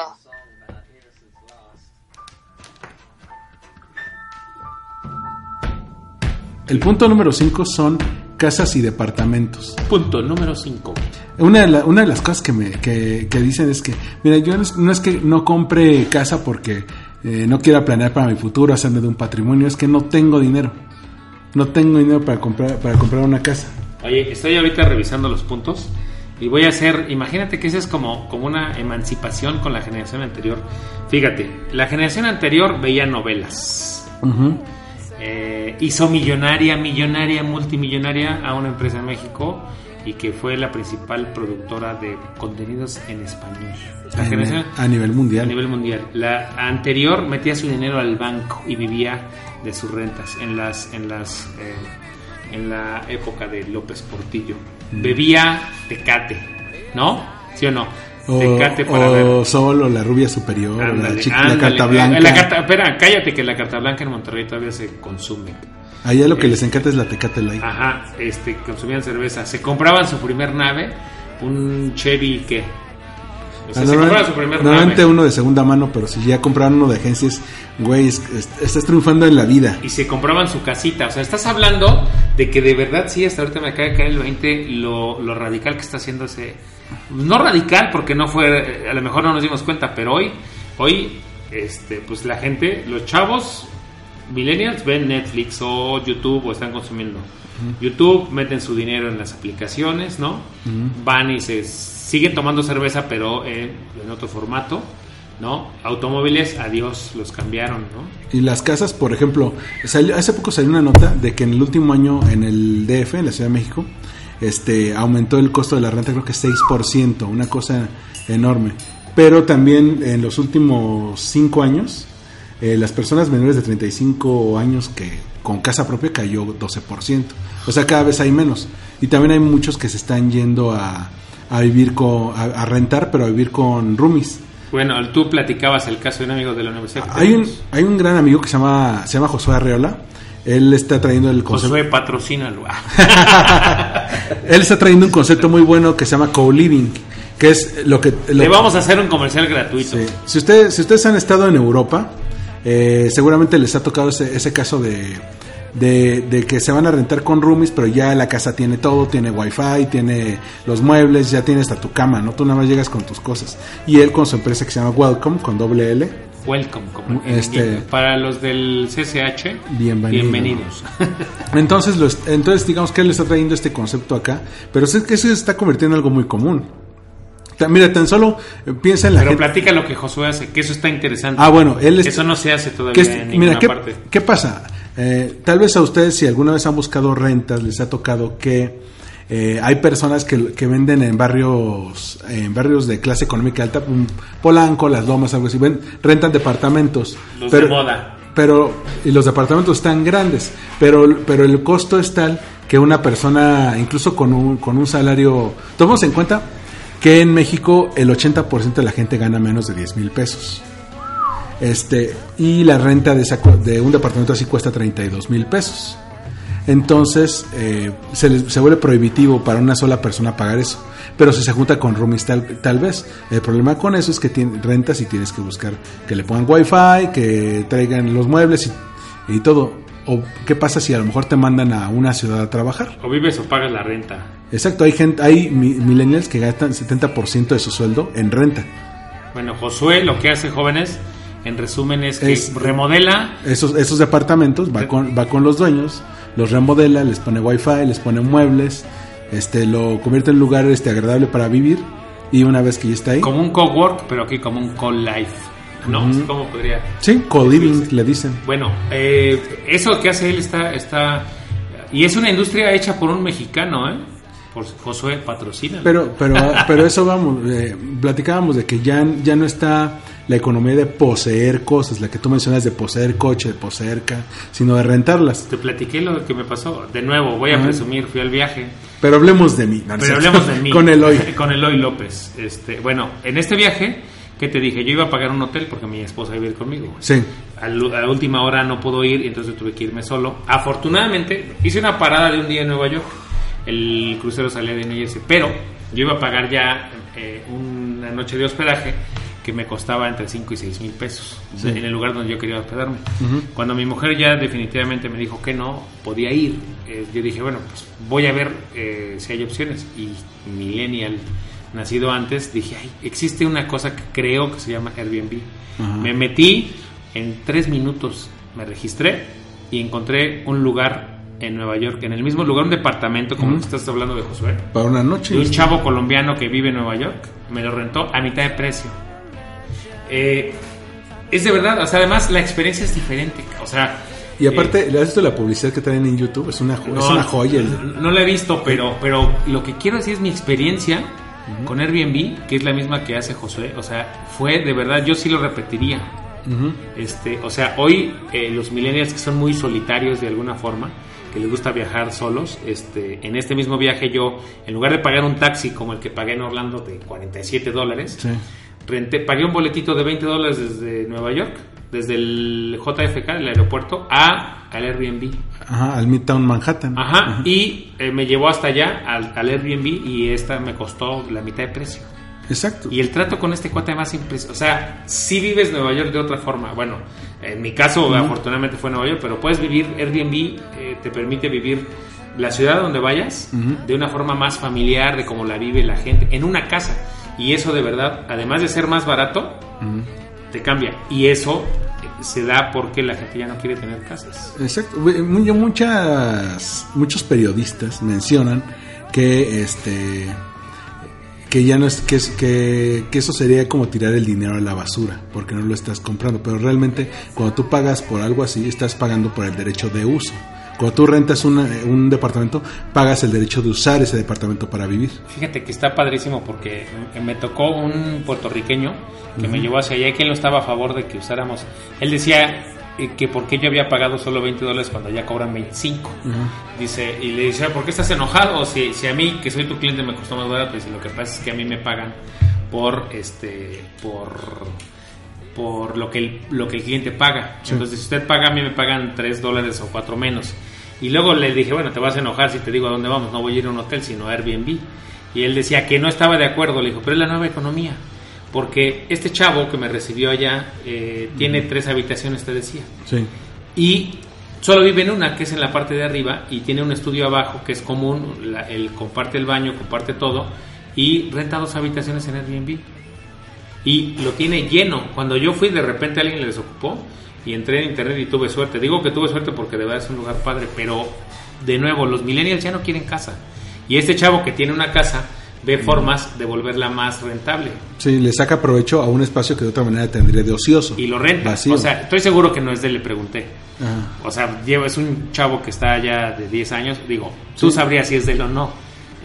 El punto número 5 son casas y departamentos. Punto número 5. Una de, la- una de las cosas que, me, que, que dicen es que, mira, yo no es, no es que no compre casa porque eh, no quiera planear para mi futuro, hacerme de un patrimonio, es que no tengo dinero. No tengo dinero para comprar, para comprar una casa. Oye, estoy ahorita revisando los puntos y voy a hacer, imagínate que esa es como, como una emancipación con la generación anterior. Fíjate, la generación anterior veía novelas. Eh, hizo millonaria, millonaria, multimillonaria a una empresa México y que fue la principal productora de contenidos en español. La nivel- a nivel mundial. a nivel mundial. La anterior metía su dinero al banco y vivía de sus rentas en las en las eh, en la época de López Portillo. Mm. Bebía tecate, ¿no? ¿Sí o no? O, tecate para o ver. Sol o la rubia superior, o la, Ándale, chica, la ándale. carta blanca. La carta- espera, cállate que la carta blanca en Monterrey todavía se consume. Allá lo que les encanta es la Tecate Light. Ajá, este, consumían cerveza. Se compraban su primer nave, un Chevy que. O sea, Ah, se normalmente- compraban su primer normalmente uno de segunda mano, pero si ya compraron uno de agencias, güey, es- es- estás triunfando en la vida. y se compraban su casita. O sea, estás hablando de que de verdad sí, hasta ahorita me acaba de caer el 20 lo, lo radical que está haciendo ese. No radical, porque no fue. A lo mejor no nos dimos cuenta, pero hoy, hoy, este, pues la gente, los chavos millennials ven Netflix o YouTube o están consumiendo. YouTube meten su dinero en las aplicaciones, ¿no? Van y se siguen tomando cerveza, pero eh, en otro formato, ¿no? Automóviles, adiós, los cambiaron, ¿no? Y las casas, por ejemplo, salió- hace poco salió una nota de que en el último año en el DF, en la Ciudad de México, este aumentó el costo de la renta creo que 6%, una cosa enorme. Pero también en los últimos 5 años, eh, las personas menores de 35 años que con casa propia cayó 12%. O sea, cada vez hay menos. Y también hay muchos que se están yendo a, a vivir con, a, a rentar, pero a vivir con roomies. Bueno, tú platicabas el caso de un amigo de la universidad. Hay un, hay un gran amigo que se llama, se llama Josué Arreola. él está trayendo el concepto. Josué, patrocínalo. Él está trayendo un concepto muy bueno que se llama co-living, que es lo que... lo Le vamos a hacer un comercial gratuito. Sí. Si, ustedes, si ustedes han estado en Europa, eh, seguramente les ha tocado ese, ese caso de, de, de que se van a rentar con roomies, pero ya la casa tiene todo, tiene wifi, tiene los muebles, ya tiene hasta tu cama, ¿no? Tú nada más llegas con tus cosas. Y él con su empresa que se llama Welcome, con doble L, Welcome. como en- Este- en- para los del CCH, Bienvenido. bienvenidos. Entonces, lo entonces digamos que él está trayendo este concepto acá, pero es que eso se está convirtiendo en algo muy común. Mira, tan solo eh, piensa en la Pero gente. platica lo que Josué hace, que eso está interesante. Ah, bueno, él es- Eso no se hace todavía que en ninguna mira, ¿qué, parte. qué pasa? Eh, tal vez a ustedes, si alguna vez han buscado rentas, les ha tocado que eh, hay personas que, que venden en barrios en barrios de clase económica alta, un Polanco, Las Lomas, algo así, ven, rentan departamentos. Los de moda. Pero, y los departamentos están grandes, pero, pero el costo es tal que una persona, incluso con un, con un salario, tomemos en cuenta que en México el 80% de la gente gana menos de 10 mil pesos. Este, y la renta de, esa de un departamento así cuesta 32 mil pesos. Entonces, eh, se, les- se vuelve prohibitivo para una sola persona pagar eso. Pero si se junta con roomies, tal, tal vez. El problema con eso es que tien- rentas y tienes que buscar que le pongan wifi, que traigan los muebles y, y todo. O qué pasa si a lo mejor te mandan a una ciudad a trabajar. O vives o pagas la renta. Exacto, hay gente, hay mi- millennials que gastan 70% de su sueldo en renta. Bueno, Josué lo que hace, jóvenes, en resumen, es que Es- remodela. esos, esos departamentos, va con, va con los dueños, los remodela, les pone wifi, les pone muebles, este, lo convierte en lugar este, agradable para vivir y una vez que ya está ahí, Como un co-work, pero aquí como un co-life. ¿No? ¿Cómo podría? sí, co-living le dicen. Bueno, eh, eso que hace él está, está... Y es una industria hecha por un mexicano, ¿eh? Por Josué patrocina. Pero, pero, pero eso vamos, eh, platicábamos de que ya, ya no está la economía de poseer cosas, la que tú mencionas de poseer coche, de poseer ca, sino de rentarlas. Te platiqué lo que me pasó. De nuevo, voy a presumir, fui al viaje. Pero hablemos de mí. no, Pero hablemos de mí. Con el hoy. Con Eloy López. Este, bueno, en este viaje, ¿qué te dije? Yo iba a pagar un hotel porque mi esposa iba a ir conmigo. Sí. A la última hora no puedo ir y entonces tuve que irme solo. Afortunadamente, hice una parada de un día en Nueva York. El crucero salía de New Jersey, pero yo iba a pagar ya eh, una noche de hospedaje que me costaba entre 5 y 6 mil pesos Sí. en el lugar donde yo quería hospedarme. Ujú. Cuando mi mujer ya definitivamente me dijo que no podía ir, eh, yo dije, bueno, pues voy a ver eh, si hay opciones. Y Millennial, nacido antes, dije, ay, existe una cosa que creo que se llama Airbnb. Ajá. Me metí, en tres minutos me registré y encontré un lugar en Nueva York, en el mismo lugar, un departamento, como el que estás hablando de Josué, Para una noche. de un chavo colombiano que vive en Nueva York, me lo rentó a mitad de precio. Eh, es de verdad, o sea, además la experiencia es diferente, o sea... Y aparte, eh, ¿le has visto la publicidad que traen en YouTube? Es una, jo- es una joya. el- No, la he visto, pero, pero lo que quiero decir es mi experiencia con Airbnb, que es la misma que hace Josué. O sea, fue de verdad, yo sí lo repetiría. Este, o sea, hoy eh, los millennials que son muy solitarios de alguna forma, que les gusta viajar solos, este, en este mismo viaje yo, en lugar de pagar un taxi como el que pagué en Orlando de 47 dólares, Sí. Renté, pagué un boletito de 20 dólares desde Nueva York, desde el JFK, el aeropuerto, a al Airbnb. Ajá, al Midtown Manhattan. Ajá, y eh, me llevó hasta allá al, al Airbnb y esta me costó la mitad de precio. Exacto. Y el trato con este cuate más impresionante. O sea, si vives Nueva York de otra forma. Bueno, en mi caso, afortunadamente fue Nueva York, pero puedes vivir, Airbnb eh, te permite vivir la ciudad donde vayas de una forma más familiar, de cómo la vive la gente, en una casa. Y eso de verdad, además de ser más barato, te cambia. Y eso eh, se da porque la gente ya no quiere tener casas. Exacto. Mu- Muchas, muchos periodistas mencionan que este que ya no es que, que, que eso sería como tirar el dinero a la basura porque no lo estás comprando pero realmente cuando tú pagas por algo así estás pagando por el derecho de uso cuando tú rentas una- un departamento pagas el derecho de usar ese departamento para vivir Fíjate que está padrísimo porque me- me tocó un puertorriqueño que me llevó hacia allá y que él no estaba a favor de que usáramos. Él decía eh, que por qué yo había pagado solo 20 dólares cuando ya cobran 25. Dice, y le decía, ¿por qué estás enojado? Si, si a mí, que soy tu cliente, me costó más barato. Dice, lo que pasa es que a mí me pagan por, este, por por lo que el, lo que el cliente paga. Sí. Entonces, si usted paga, a mí me pagan 3 dólares o 4 menos. Y luego le dije, bueno, te vas a enojar si te digo a dónde vamos, no voy a ir a un hotel, sino a Airbnb. Y él decía que no estaba de acuerdo, le dijo, pero es la nueva economía. Porque este chavo que me recibió allá eh, tiene tres habitaciones, te decía. Sí. Y solo vive en una, que es en la parte de arriba, y tiene un estudio abajo que es común, la- él comparte el baño, comparte todo, y renta dos habitaciones en Airbnb. Y lo tiene lleno. Cuando yo fui, de repente alguien le desocupó y entré en internet y tuve suerte. Digo que tuve suerte porque de verdad es un lugar padre, pero de nuevo, los millennials ya no quieren casa. Y este chavo que tiene una casa ve formas de volverla más rentable. Sí, le saca provecho a un espacio que de otra manera tendría de ocioso. Y lo renta. Vacío. O sea, estoy seguro que no es de le pregunté. Ajá. O sea, es un chavo que está ya de 10 años. Digo, tú Sí. sabrías si es de él o no.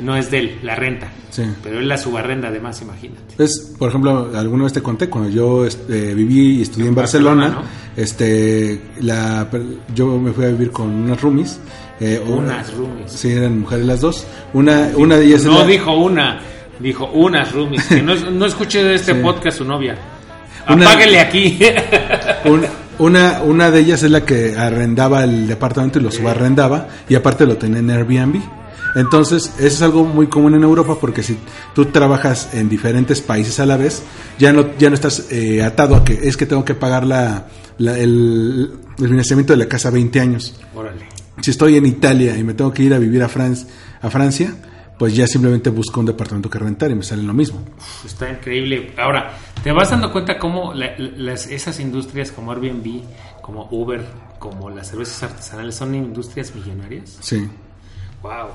No es de él, la renta. Sí. Pero él la subarrenda además, imagínate. Es, por ejemplo, alguna vez te conté, cuando yo este, viví y estudié en, En Barcelona, Barcelona, este, la, yo me fui a vivir con unas roomies. eh, Unas roomies. Sí, eran mujeres las dos. Una, una de ellas No dijo una, dijo unas roomies. Que no, no escuché de este Sí. podcast su novia. Una- Apáguele aquí. Una, una, una de ellas es la que arrendaba el departamento y lo subarrendaba y aparte lo tenía en Airbnb. Entonces, eso es algo muy común en Europa porque si tú trabajas en diferentes países a la vez, ya no, ya no estás eh, atado a que es que tengo que pagar la, la- el, el financiamiento de la casa 20 años. Órale. Si estoy en Italia y me tengo que ir a vivir a, Fran- a Francia, pues ya simplemente busco un departamento que rentar y me sale lo mismo. Uf, Está increíble. Ahora, ¿te vas dando cuenta cómo la- las, esas industrias como Airbnb, como Uber, como las cervezas artesanales son industrias millonarias? Sí. Wow.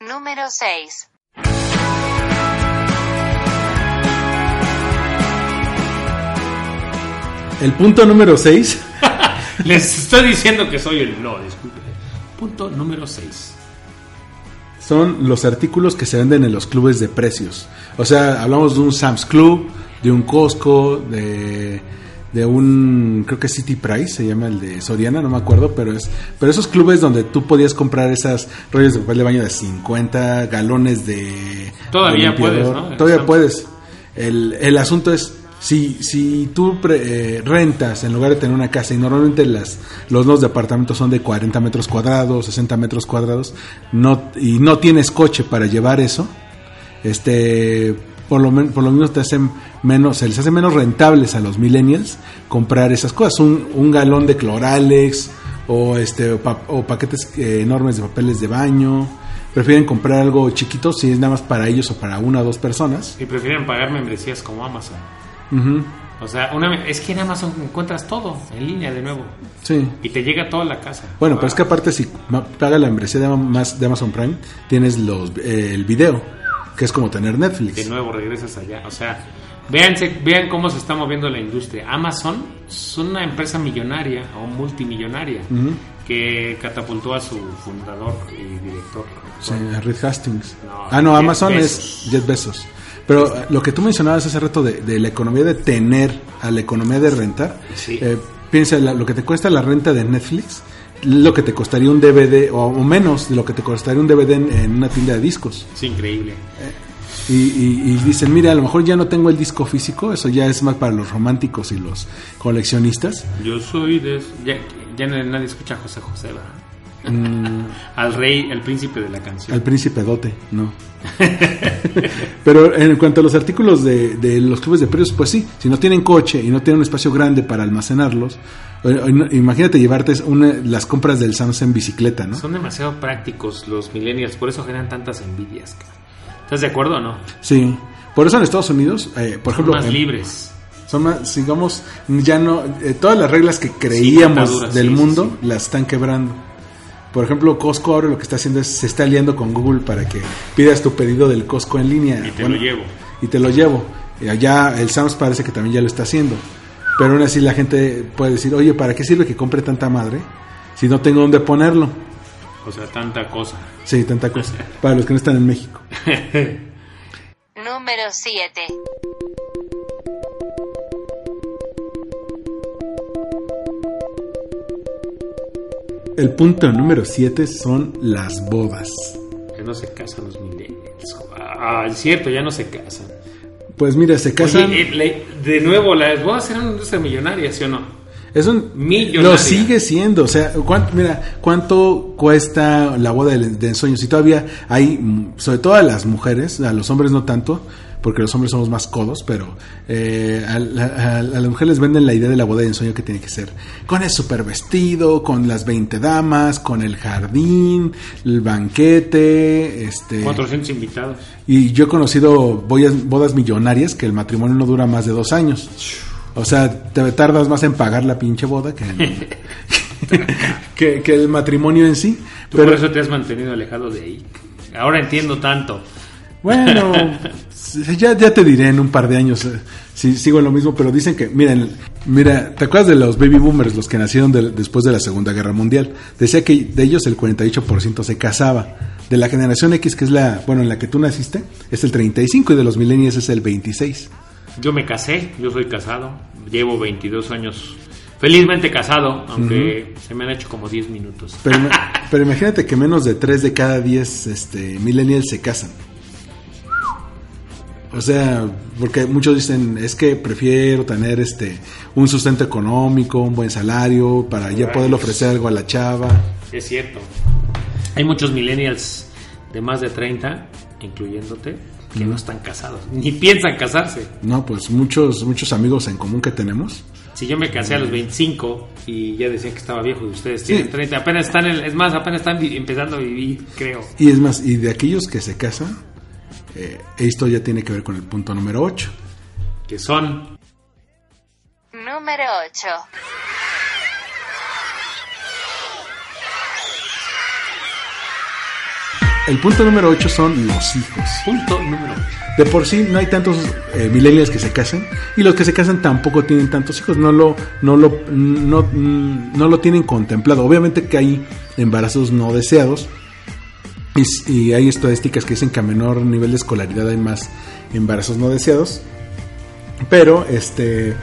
Número 6. El punto número 6 Les estoy diciendo que soy el no, disculpe. Punto número 6. son los artículos que se venden en los clubes de precios. O sea, hablamos de un Sam's Club, de un Costco, de, de un, creo que City Price, se llama el de Soriana, no me acuerdo, pero es, pero esos clubes donde tú podías comprar esas rollos de papel de baño de 50 galones de... Todavía de puedes, ¿no? Todavía puedes. El, el asunto es, si, si tú pre- eh, rentas en lugar de tener una casa y normalmente las, los dos departamentos son de 40 metros cuadrados, 60 metros cuadrados, no, y no tienes coche para llevar eso, este, por lo, men- por lo menos te hacen menos, se les hace menos rentables a los millennials comprar esas cosas, un, un galón de cloralex o este o, pa- o paquetes eh, enormes de papeles de baño. Prefieren comprar algo chiquito si es nada más para ellos o para una o dos personas. Y prefieren pagar membresías como Amazon. O sea, una, es que en Amazon encuentras todo en línea de nuevo. Sí. Y te llega toda la casa. Bueno, pero es que aparte si pagas la membresía de, más- de Amazon Prime, tienes los eh, el video, que es como tener Netflix. de nuevo regresas allá. O sea, véanse, vean cómo se está moviendo la industria. Amazon es una empresa millonaria o multimillonaria Ujú. que catapultó a su fundador y director. Sí, Reed Hastings. No, ah, no, Jeff Amazon Bezos. es Jeff Bezos. Pero eh, lo que tú mencionabas hace rato de, de la economía de tener a la economía de rentar, Sí. eh, piensa, lo que te cuesta la renta de Netflix, lo que te costaría un DVD, o, o menos de lo que te costaría un DVD en, en una tienda de discos. Es increíble. Y, y- y dicen, mira, a lo mejor ya no tengo el disco físico, eso ya es más para los románticos y los coleccionistas. Yo soy de... Ya, ya nadie escucha a José José, ¿verdad? Mm, Al rey, el príncipe de la canción. Al príncipe dote, no. Pero en cuanto a los artículos de, de los clubes de precios, pues sí, si no tienen coche y no tienen un espacio grande para almacenarlos, imagínate llevarte una- las compras del Samsung en bicicleta, ¿no? Son demasiado prácticos los millennials, por eso generan tantas envidias. cara. ¿Estás de acuerdo o no? Sí. Por eso en Estados Unidos, eh, por Son ejemplo, más en- libres. son más, digamos, ya no, eh, todas las reglas que creíamos del sí, mundo sí. las están quebrando. Por ejemplo, Costco ahora lo que está haciendo es se está aliando con Google para que pidas tu pedido del Costco en línea. Y te lo llevo. Y te lo llevo. Y allá el Sams parece que también ya lo está haciendo. Pero aún así la gente puede decir, oye, ¿para qué sirve que compre tanta madre si no tengo dónde ponerlo? O sea, tanta cosa. Sí, tanta cosa. Para los que no están en México. Número 7. El punto número 7 son las bodas. Que no se casan los millennials. Ah, es cierto, ya no se casan. Pues mira, se casan. Oye, eh, le- de nuevo, las bodas eran una industria millonaria, ¿sí o no? Es un Millonaria. Lo sigue siendo, o sea, ¿cuánto, mira, ¿cuánto cuesta la boda de, de ensueño? Si todavía hay, mm, sobre todo a las mujeres, a los hombres no tanto, porque los hombres somos más codos, pero eh, a, la- a- a las mujeres les venden la idea de la boda de ensueño que tiene que ser con el super vestido, con las 20 damas, con el jardín, el banquete, este... 400 invitados. Y yo he conocido bodas, bodas millonarias que el matrimonio no dura más de dos años. O sea, te tardas más en pagar la pinche boda que, en- que, que el matrimonio en sí. Tú Pero por eso te has mantenido alejado de ahí. Ahora entiendo tanto. bueno, ya, ya te diré en un par de años eh, si sigo en lo mismo, pero dicen que, miren, mira, ¿te acuerdas de los baby boomers, los que nacieron del- después de la Segunda Guerra Mundial? Decía que de ellos el 48% se casaba. De la generación X, que es la, bueno, en la que tú naciste, es el 35 y de los millennials es el 26. Yo me casé, yo soy casado, llevo 22 años felizmente casado, aunque se me han hecho como 10 minutos. Pero imagínate que menos de 3 de cada 10 este, millennials se casan. O sea, porque muchos dicen, es que prefiero tener este un sustento económico, un buen salario, para ya poder ofrecer algo a la chava. Es cierto. Hay muchos millennials de más de 30, incluyéndote, que no están casados, ni piensan casarse. No, pues muchos, muchos amigos en común que tenemos. Si yo me casé a los 25 y ya decían que estaba viejo y ustedes Sí. tienen 30, apenas están, es más, apenas están empezando a vivir, creo. Y es más, y de aquellos que se casan, eh, esto ya tiene que ver con el punto número 8. Que son Número 8. El punto número 8 son los hijos. punto número De por sí no hay tantos eh, millennials que se casen y los que se casan tampoco tienen tantos hijos, no lo, no lo, no, no lo tienen contemplado. Obviamente que hay embarazos no deseados y, hay estadísticas que dicen que a menor nivel de escolaridad hay más embarazos no deseados, pero este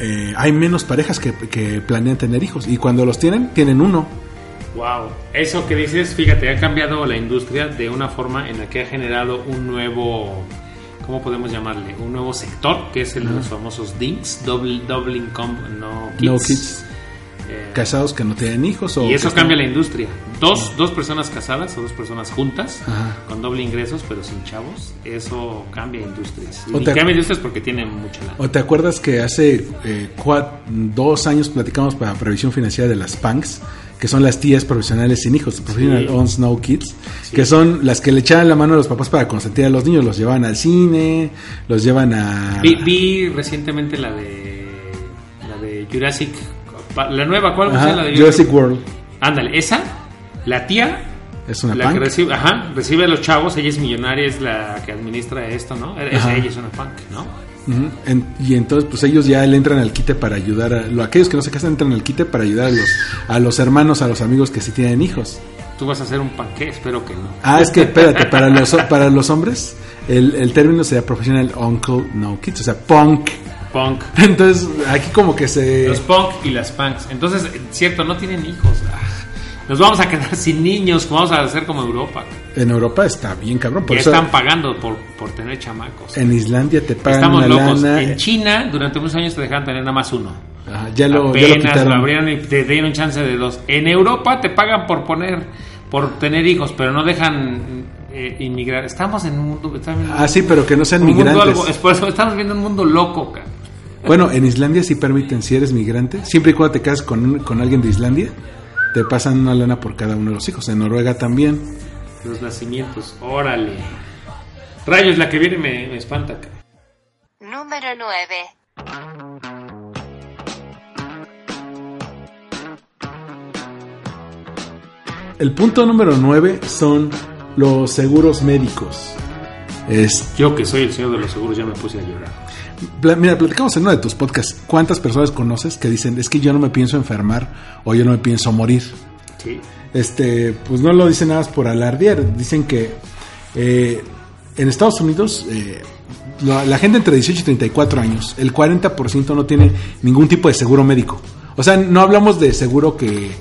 eh, hay menos parejas que, que planean tener hijos y cuando los tienen tienen uno. Wow, eso que dices, fíjate, ha cambiado la industria de una forma en la que ha generado un nuevo, ¿cómo podemos llamarle? Un nuevo sector, que es el de los famosos DINKs, Double, double Income No Kids. No kids. Eh, Casados que no tienen hijos o y eso están- cambia la industria. Dos, dos personas casadas o dos personas juntas, Ajá. con doble ingresos, pero sin chavos, eso cambia industrias. O Y te- cambia industrias porque tienen mucha lana. ¿O te acuerdas que hace eh, cua- dos años platicamos para previsión financiera de las PANCs, que son las tías profesionales sin hijos, Professional Sí. On Snow Kids, Sí. que son las que le echaban la mano a los papás para consentir a los niños, los llevan al cine, los llevan a... Vi, vi recientemente la de la de Jurassic, La nueva, ¿cuál Ajá, es la de Jurassic World. Ándale, esa, la tía, Es una la punk. que recibe, ajá, recibe a los chavos, ella es millonaria, es la que administra esto, ¿no? Es, Ajá. ella es una punk, ¿no? Ujú. En- y entonces pues ellos ya le entran al quite para ayudar a... Lo, aquellos que no se casan entran al quite para ayudar a los, a los hermanos, a los amigos que sí tienen hijos. Tú vas a hacer un panqué, espero que no. Ah, es que espérate, para los, para los hombres el, el término sería Professional Uncle No Kids, o sea, punk. Punk. Entonces, aquí como que se... Los punk y las punks. Entonces, cierto, no tienen hijos. Ah, Nos vamos a quedar sin niños, vamos a hacer como Europa. En Europa está bien cabrón, por Ya eso están pagando por, por tener chamacos. en Islandia te pagan Estamos una locos. lana. En China, durante muchos años te dejaban tener nada más uno. Ajá, ya, lo, ya lo Apenas quitaron. lo abrieron y te dieron chance de dos. En Europa te pagan por poner, por tener hijos, pero no dejan eh, inmigrar. Estamos en un mundo. estamos en Ah, sí, pero que no sean un mundo migrantes. algo- es por eso estamos viendo un mundo loco, cara. Bueno, en Islandia sí permiten, si eres migrante, siempre y cuando te casas con, un- con alguien de Islandia, te pasan una lana por cada uno de los hijos. En Noruega también. Los nacimientos, órale. Rayos, la que viene me, me espanta. Número 9. El punto número 9 son los seguros médicos. Es, Yo que soy el señor de los seguros ya me puse a llorar. Mira, platicamos en uno de tus podcasts. ¿Cuántas personas conoces que dicen, es que yo no me pienso enfermar o yo no me pienso morir? Sí. Este, pues no lo dicen nada más por alardear. Dicen que eh, en Estados Unidos, eh, la, la gente entre 18 y 34 años, el 40% no tiene ningún tipo de seguro médico. O sea, no hablamos de seguro que,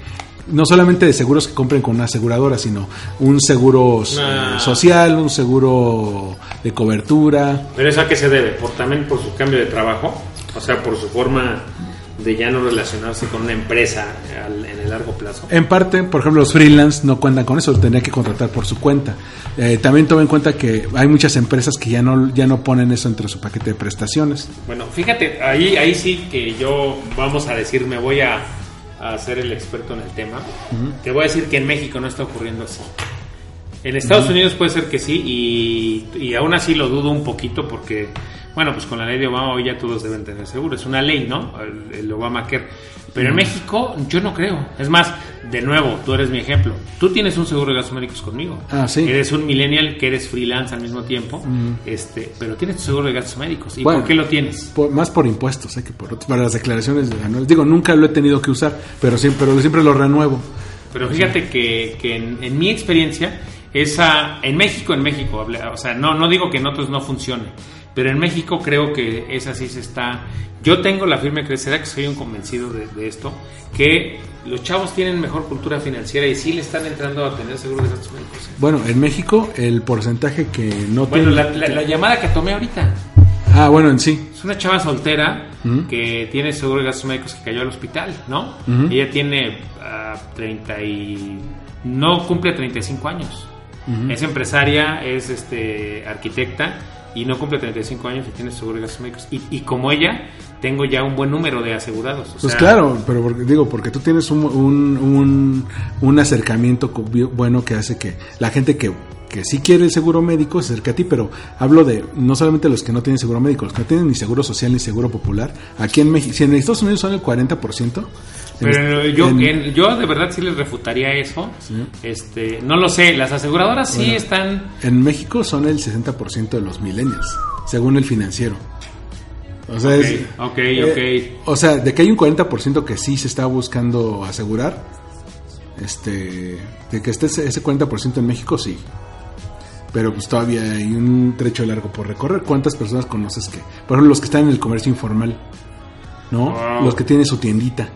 no solamente de seguros que compren con una aseguradora, sino un seguro eh, Ah. social, un seguro de cobertura. ¿Pero eso a qué se debe? ¿Por, ¿También por su cambio de trabajo? O sea, por su forma de ya no relacionarse con una empresa al- en el largo plazo. En parte, por ejemplo, los freelance no cuentan con eso, tendría que contratar por su cuenta. Eh, también toma en cuenta que hay muchas empresas que ya no, ya no ponen eso entre su paquete de prestaciones. Bueno, fíjate, ahí, ahí sí que yo, vamos a decir, me voy a, a ser el experto en el tema. Te voy a decir que en México no está ocurriendo así. En Estados Unidos puede ser que sí, y, y aún así lo dudo un poquito porque, bueno, pues con la ley de Obama hoy ya todos deben tener seguro. Es una ley, ¿no? El, el Obamacare. Pero en México yo no creo. Es más, de nuevo, tú eres mi ejemplo. Tú tienes un seguro de gastos médicos conmigo. Ah, sí. Eres un millennial que eres freelance al mismo tiempo, este, pero tienes tu seguro de gastos médicos. ¿Y Bueno. por qué lo tienes? Por- más por impuestos, eh, que por, para las declaraciones anuales. Digo, nunca lo he tenido que usar, pero siempre, pero siempre lo renuevo. Pero fíjate que, que en, en mi experiencia, esa, en México, en México, o sea, no, no digo que en otros no funcione, pero en México creo que esa sí se está... Yo tengo la firme creencia, que soy un convencido de, de esto, que los chavos tienen mejor cultura financiera y sí le están entrando a tener seguro de gastos médicos. Bueno, en México el porcentaje que no Bueno, tiene... la, la- la llamada que tomé ahorita, Ah, bueno, en sí. Es una chava soltera que tiene seguro de gastos médicos que cayó al hospital, ¿no? Ella tiene ah, 30 y... no cumple 35 años. Es empresaria, es este arquitecta y no cumple 35 años y tiene seguro de gastos médicos. Y, y como ella, tengo ya un buen número de asegurados. o Pues sea, claro, pero porque, digo, porque tú tienes un, un, un, un acercamiento bueno que hace que la gente que, que sí quiere el seguro médico se acerque a ti, pero hablo de no solamente los que no tienen seguro médico, los que no tienen ni seguro social ni seguro popular. Aquí en México, si en Estados Unidos son el 40%, en Pero yo, en- yo de verdad sí les refutaría eso. Este, no lo sé, las aseguradoras sí están... en México son el 60% de los millennials, según el financiero. O sea, es- eh, ok. o sea, de que hay un 40% que sí se está buscando asegurar, este, de que esté ese ese 40% en México, sí. Pero pues todavía hay un trecho largo por recorrer. ¿Cuántas personas conoces que, por ejemplo, los que están en el comercio informal, ¿no? Wow. Los que tienen su tiendita,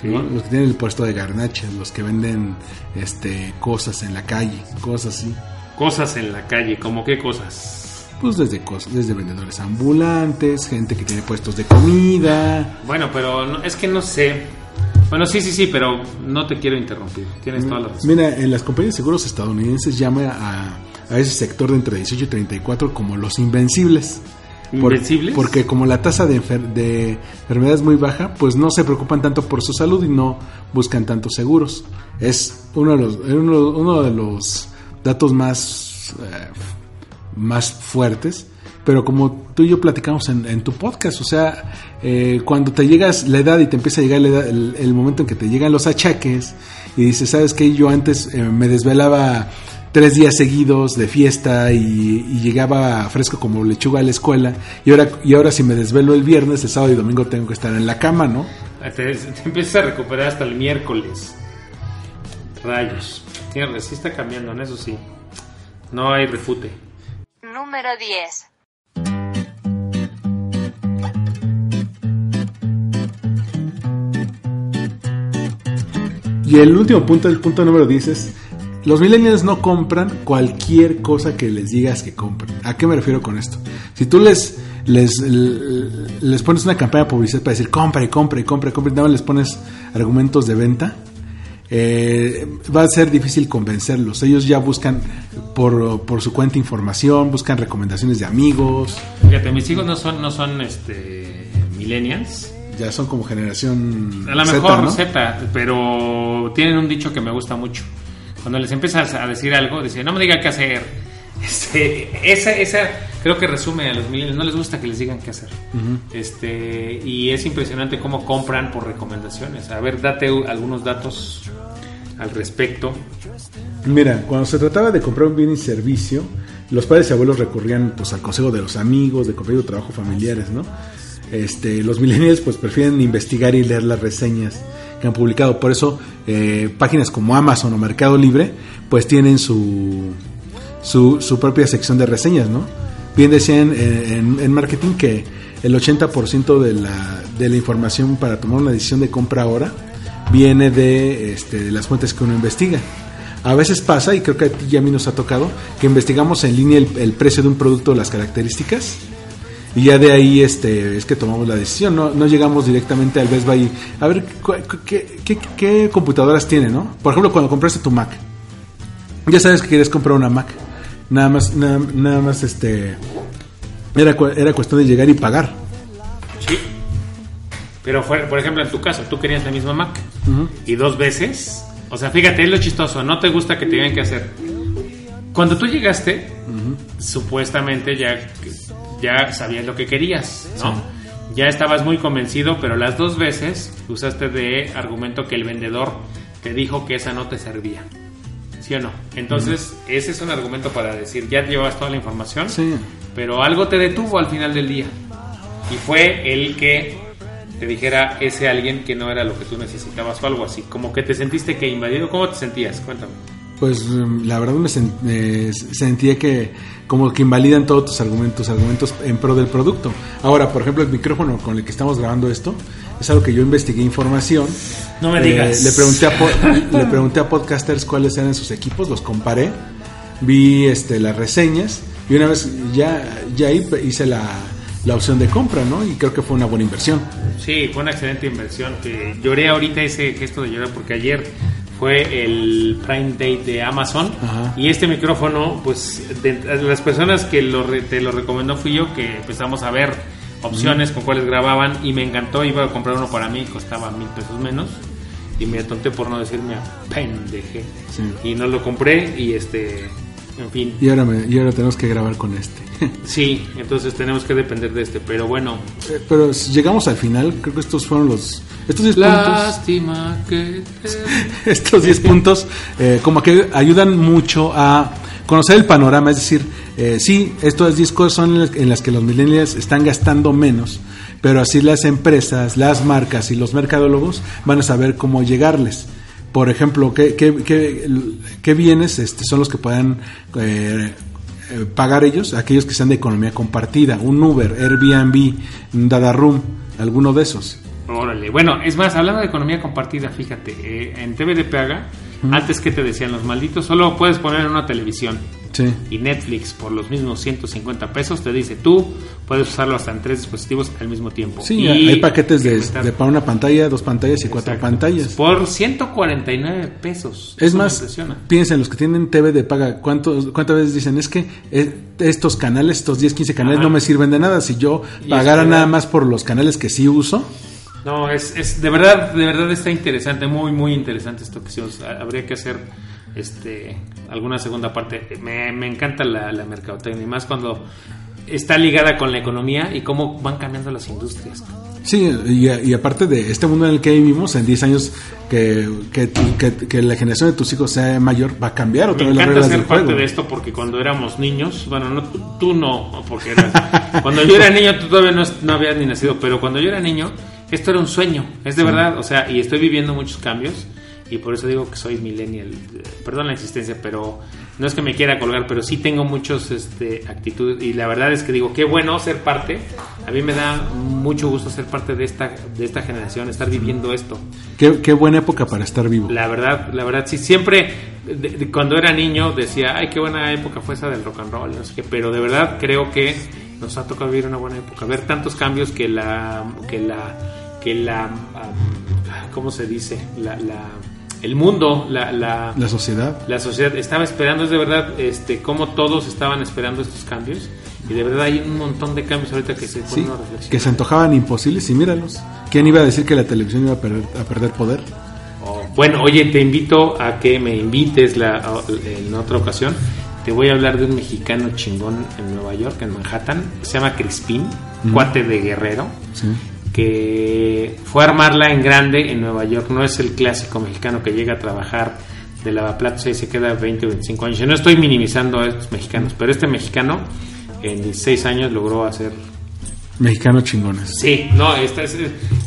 Sí. ¿no? Los que tienen el puesto de garnachas, los que venden, este, cosas en la calle, cosas así. Cosas en la calle, ¿como qué cosas? Pues desde cosas, desde vendedores ambulantes, gente que tiene puestos de comida. Bueno, pero no- es que no sé. Bueno, sí, sí, sí, pero no te quiero interrumpir. Tienes toda la razón. Mira, en las compañías de seguros estadounidenses llama a, a ese sector de entre 18 y 34 como los invencibles. Porque como la tasa de, enfer- de enfermedad es muy baja, pues no se preocupan tanto por su salud y no buscan tantos seguros. Es uno de los, uno, uno de los datos más, eh, más fuertes. Pero como tú y yo platicamos en, en tu podcast, o sea, eh, cuando te llegas la edad y te empieza a llegar la edad- el, el momento en que te llegan los achaques y dices, ¿sabes qué? Yo antes eh, me desvelaba tres días seguidos de fiesta y, y llegaba fresco como lechuga a la escuela y ahora, y ahora si me desvelo el viernes, el sábado y domingo tengo que estar en la cama, ¿no? Te, te empiezas a recuperar hasta el miércoles. Rayos. Tienes, sí está cambiando, en eso sí. No hay refute. Número 10. Y el último punto, el punto número 10 es, los millennials no compran cualquier cosa que les digas que compren. ¿A qué me refiero con esto? Si tú les, les, les pones una campaña de publicidad para decir compra y compra y compra y compra nada más les pones argumentos de venta, eh, va a ser difícil convencerlos. Ellos ya buscan por, por su cuenta información, buscan recomendaciones de amigos, Fíjate, mis hijos no son, no son este millennials. ya son como generación A lo Z, mejor ¿no? Z, pero tienen un dicho que me gusta mucho. Cuando les empiezas a decir algo, dicen, no me diga qué hacer. Este, esa, esa creo que resume a los millennials, no les gusta que les digan qué hacer. este, y es impresionante cómo compran por recomendaciones. A ver, date algunos datos al respecto. Mira, cuando se trataba de comprar un bien y servicio, los padres y abuelos recurrían pues al consejo de los amigos, de compañeros de trabajo familiares, ¿no? Este, los millennials pues prefieren investigar y leer las reseñas que han publicado. Por eso eh, páginas como Amazon o Mercado Libre pues tienen su, su, propia sección de reseñas, ¿no? Bien decían eh, en, en marketing que el 80% de la, de la información para tomar una decisión de compra ahora viene de, este, de las fuentes que uno investiga. A veces pasa, y creo que a ti y a mí nos ha tocado, que investigamos en línea el, el precio de un producto, las características, y ya de ahí este, es que tomamos la decisión. No, no llegamos directamente al Best Buy. A ver, ¿qué, qué, qué computadoras tiene, no? Por ejemplo, cuando compraste tu Mac, ya sabes que quieres comprar una Mac. Nada más, nada, nada más, este, era, era cuestión de llegar y pagar. Sí. Pero fue, por ejemplo, en tu caso, tú querías la misma Mac y dos veces. O sea, fíjate, es lo chistoso. No te gusta que te digan qué hacer. Cuando tú llegaste, supuestamente ya, ya sabías lo que querías, ¿no? Ya estabas muy convencido, pero las dos veces usaste de argumento que el vendedor te dijo que esa no te servía. ¿Sí o no? Entonces, ese es un argumento para decir, ya llevabas toda la información, Sí. pero algo te detuvo al final del día. Y fue el que te dijera ese alguien que no era lo que tú necesitabas o algo así. Como que te sentiste que invadido. ¿Cómo te sentías? Cuéntame. Pues mm, la verdad me, sen- me sentía que como que invalidan todos tus argumentos, argumentos en pro del producto. Ahora, por ejemplo, el micrófono con el que estamos grabando esto es algo que yo investigué información. No me Eh, digas. le pregunté a le pregunté a podcasters cuáles eran sus equipos, los comparé, vi este las reseñas y una vez ya ya hice la, la opción de compra, ¿no? Y creo que fue una buena inversión. Sí, fue una excelente inversión. Que lloré ahorita ese gesto de llorar porque ayer fue el Prime Day de Amazon Ajá. y este micrófono, pues de, las personas que lo re- te lo recomendó fui yo que empezamos a ver opciones con cuáles grababan y me encantó. Iba a comprar uno para mí, costaba mil pesos menos y me atonté por no decirme a pendeje Sí. y no lo compré y este, en fin. Y ahora me, y ahora tenemos que grabar con este. Sí, entonces tenemos que depender de este, pero bueno. Eh, Pero si llegamos al final, creo que estos fueron los estos 10 puntos. Lástima que te- estos 10 puntos eh, como que ayudan mucho a conocer el panorama, es decir, eh, sí, estas 10 cosas son en las- en las que los millennials están gastando menos, pero así las empresas, las marcas y los mercadólogos van a saber cómo llegarles. Por ejemplo, ¿qué, qué, qué- qué bienes este, son los que puedan eh, eh, pagar ellos? Aquellos que sean de economía compartida, un Uber, Airbnb, Dada Room, alguno de esos. Órale. Bueno, es más, hablando de economía compartida, fíjate, eh, en TV de Paga, antes que te decían los malditos, solo puedes poner en una televisión. Sí. Y Netflix, por los mismos 150 pesos, te dice tú puedes usarlo hasta en tres dispositivos al mismo tiempo. Sí, Y hay paquetes de, de para una pantalla, dos pantallas y cuatro Exacto. pantallas. Por 149 pesos. Es Eso más, piensen, los que tienen TV de paga, ¿cuántos, ¿cuántas veces dicen? Es que estos canales, estos 10, 15 canales Ajá. no me sirven de nada. Si yo pagara nada más por los canales que sí uso, No, es, es de verdad, de verdad está interesante, muy, muy interesante esto que. Ha- Habría que hacer este alguna segunda parte. Me, me encanta la, la mercadotecnia, y más cuando está ligada con la economía y cómo van cambiando las industrias. sí, y, y aparte de este mundo en el que vivimos, en 10 años que, que, tu- que- que la generación de tus hijos sea mayor, va a cambiar otra Me vez las reglas del parte juego. de esto porque cuando éramos niños, bueno, no, tú, tú no, porque eras- cuando yo era niño tú todavía no, no habías ni nacido, pero cuando yo era niño, esto era un sueño, es de verdad, o sea, y estoy viviendo muchos cambios y por eso digo que soy millennial, perdón la insistencia, pero no es que me quiera colgar, pero sí tengo muchos este, actitudes y la verdad es que digo, qué bueno ser parte, a mí me da mucho gusto ser parte de esta, de esta generación, estar viviendo esto. Qué, qué buena época para estar vivo. La verdad, la verdad, sí, siempre, de- de- cuando era niño decía, ay, qué buena época fue esa del rock and roll, no sé qué, pero de verdad creo que nos ha tocado vivir una buena época, ver tantos cambios que la, que la, que la, am, ¿cómo se dice? La, la, el mundo, la, la, La sociedad. la sociedad estaba esperando, es de verdad, este, como todos estaban esperando estos cambios, y de verdad hay un montón de cambios ahorita que se Sí, ponen a reflexionar. que se antojaban imposibles y míralos. ¿Quién iba a decir que la televisión iba a perder, a perder poder? Oh, Bueno, oye, te invito a que me invites la, en otra ocasión. Te voy a hablar de un mexicano chingón en Nueva York, en Manhattan. Se llama Crispín, cuate de Guerrero, Sí. Que fue a armarla en grande en Nueva York. No es el clásico mexicano que llega a trabajar de lavaplatos y se queda 20 o 25 años. Yo no estoy minimizando a estos mexicanos, pero este mexicano en 16 años logró hacer Mexicanos chingones. Sí, no, esta es-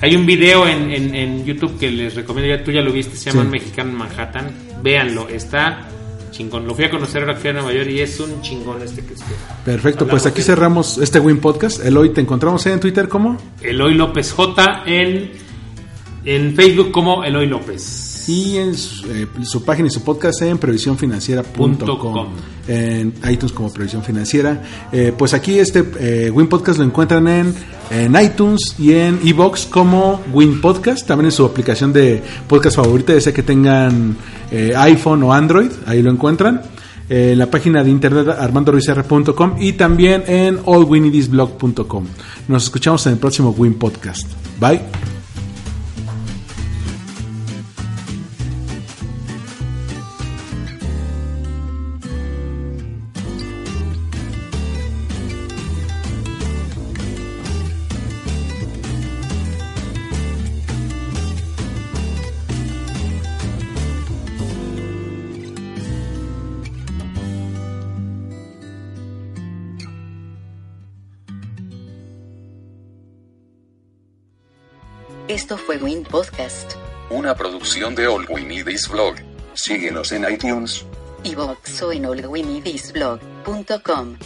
hay un video en, en, en YouTube que les recomiendo, ya tú ya lo viste, se llama Sí. Mexicano en Manhattan, véanlo, está chingón, lo fui a conocer ahora que fui a Nueva York y es un chingón este que es. Perfecto, Hablamos pues aquí de- cerramos este Win Podcast. Eloy, te encontramos ahí en Twitter como Eloy López J en En Facebook como Eloy López. Y en su, eh, su página y su podcast en previsiónfinanciera.com. En iTunes como Previsión Financiera. Eh, pues aquí este eh, Win Podcast lo encuentran en, en iTunes y en Evox como Win Podcast. También en su aplicación de podcast favorita, ya sea que tengan iPhone o Android. Ahí lo encuentran. En la página de internet armandoruizr.com y también en allwinidisblog.com. Nos escuchamos en el próximo Win Podcast. Bye. De All We Need Is Blog. Síguenos en iTunes. iVoox o en allwinidisblog.com.